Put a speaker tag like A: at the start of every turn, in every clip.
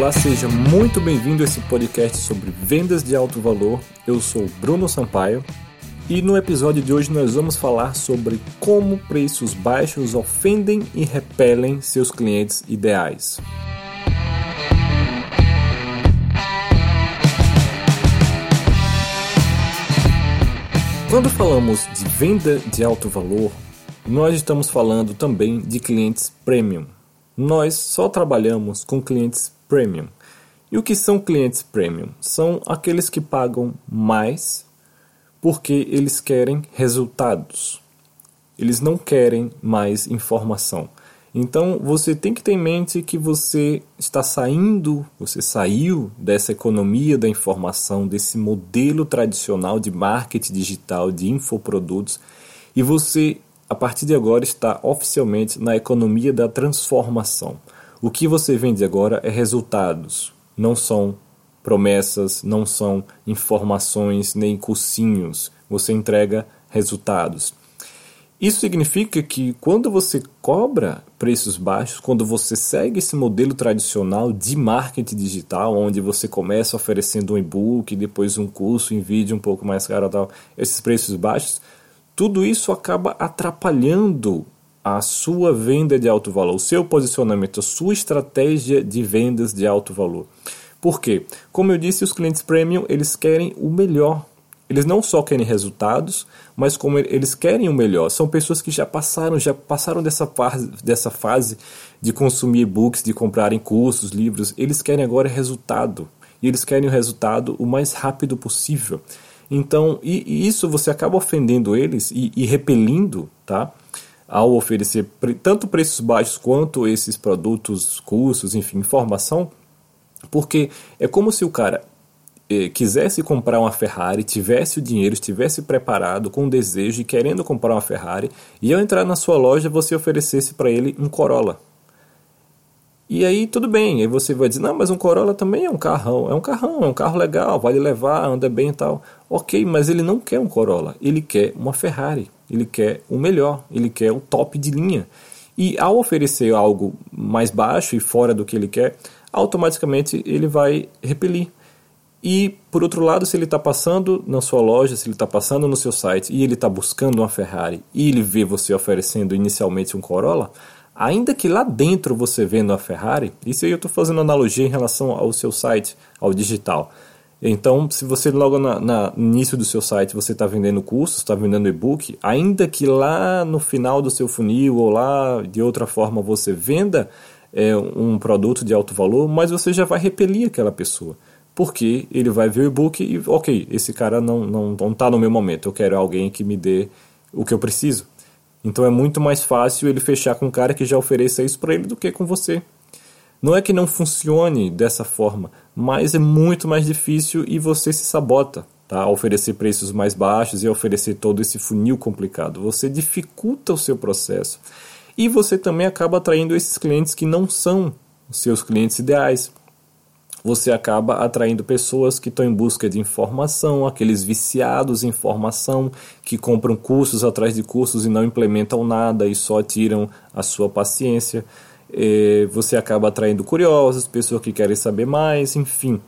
A: Olá, seja muito bem-vindo a esse podcast sobre vendas de alto valor. Eu sou Bruno Sampaio e no episódio de hoje nós vamos falar sobre como preços baixos ofendem e repelem seus clientes ideais. Quando falamos de venda de alto valor, nós estamos falando também de clientes premium. Nós só trabalhamos com clientes premium. E o que são clientes premium? São aqueles que pagam mais porque eles querem resultados. Eles não querem mais informação. Então você tem que ter em mente que você está saindo, você saiu dessa economia da informação, desse modelo tradicional de marketing digital, de infoprodutos, e você, a partir de agora, está oficialmente na economia da transformação. O que você vende agora é resultados, não são promessas, não são informações nem cursinhos. Você entrega resultados. Isso significa que quando você cobra preços baixos, quando você segue esse modelo tradicional de marketing digital, onde você começa oferecendo um e-book, depois um curso em vídeo um pouco mais caro, tal, esses preços baixos, tudo isso acaba atrapalhando a sua venda de alto valor, o seu posicionamento, a sua estratégia de vendas de alto valor. Por quê? Como eu disse, os clientes premium, eles querem o melhor eles não só querem resultados, mas como eles querem o melhor. São pessoas que já passaram, já passaram dessa fase, dessa fase de consumir e-books, de comprarem cursos, livros. Eles querem agora resultado. E eles querem o resultado o mais rápido possível. Então, e, e isso você acaba ofendendo eles e, e repelindo, tá? Ao oferecer tanto preços baixos quanto esses produtos, cursos, enfim, informação, porque é como se o cara eh, quisesse comprar uma Ferrari, tivesse o dinheiro, estivesse preparado com o desejo e querendo comprar uma Ferrari, e ao entrar na sua loja você oferecesse para ele um Corolla. E aí tudo bem, aí você vai dizer, não, mas um Corolla também é um carrão, é um carrão, é um carro legal, vale levar, anda bem e tal. Ok, mas ele não quer um Corolla, ele quer uma Ferrari, ele quer o melhor, ele quer o top de linha. E ao oferecer algo mais baixo e fora do que ele quer, automaticamente ele vai repelir. E, por outro lado, se ele está passando na sua loja, se ele está passando no seu site e ele está buscando uma Ferrari e ele vê você oferecendo inicialmente um Corolla, ainda que lá dentro você venda uma Ferrari, isso aí eu estou fazendo analogia em relação ao seu site, ao digital. Então, se você logo na, na início do seu site você está vendendo cursos, está vendendo e-book, ainda que lá no final do seu funil ou lá de outra forma você venda é, um produto de alto valor, mas você já vai repelir aquela pessoa porque ele vai ver o e-book e, ok, esse cara não está não, não tá no meu momento, eu quero alguém que me dê o que eu preciso. Então é muito mais fácil ele fechar com um cara que já ofereça isso para ele do que com você. Não é que não funcione dessa forma, mas é muito mais difícil e você se sabota tá? oferecer preços mais baixos e oferecer todo esse funil complicado. Você dificulta o seu processo. E você também acaba atraindo esses clientes que não são os seus clientes ideais você acaba atraindo pessoas que estão em busca de informação, aqueles viciados em informação, que compram cursos atrás de cursos e não implementam nada e só tiram a sua paciência. Você acaba atraindo curiosos, pessoas que querem saber mais, enfim.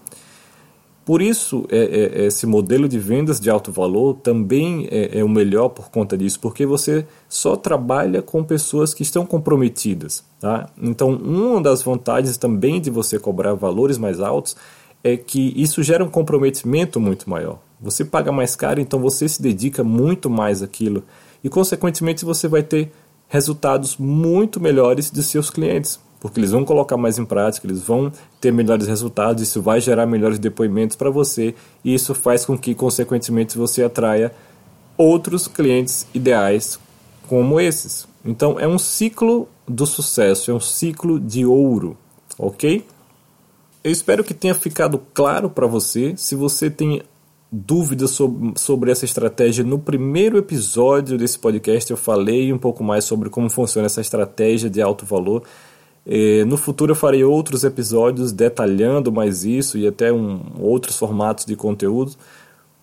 A: Por isso, é, é, esse modelo de vendas de alto valor também é, é, o melhor por conta disso, porque você só trabalha com pessoas que estão comprometidas. Tá? Então, uma das vantagens também de você cobrar valores mais altos é que isso gera um comprometimento muito maior. Você paga mais caro, então você se dedica muito mais àquilo e, consequentemente, você vai ter resultados muito melhores de seus clientes porque eles vão colocar mais em prática, eles vão ter melhores resultados, isso vai gerar melhores depoimentos para você e isso faz com que, consequentemente, você atraia outros clientes ideais como esses. Então, é um ciclo do sucesso, é um ciclo de ouro, ok? Eu espero que tenha ficado claro para você. Se você tem dúvidas sobre, sobre essa estratégia, no primeiro episódio desse podcast eu falei um pouco mais sobre como funciona essa estratégia de alto valor. E no futuro eu farei outros episódios detalhando mais isso e até um, outros formatos de conteúdo.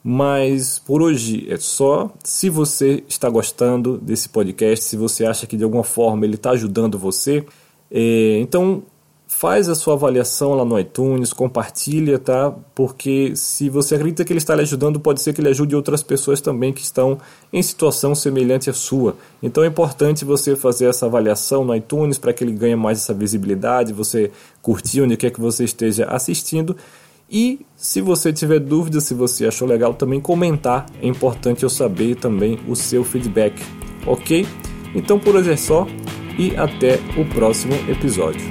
A: Mas por hoje é só. Se você está gostando desse podcast, se você acha que de alguma forma ele está ajudando você, é, então faz a sua avaliação lá no iTunes, compartilha, tá? Porque se você acredita que ele está lhe ajudando, pode ser que ele ajude outras pessoas também que estão em situação semelhante à sua. Então é importante você fazer essa avaliação no iTunes para que ele ganhe mais essa visibilidade, você curtir onde quer que você esteja assistindo. E se você tiver dúvidas, se você achou legal, também comentar. É importante eu saber também o seu feedback, ok? Então por hoje é só e até o próximo episódio.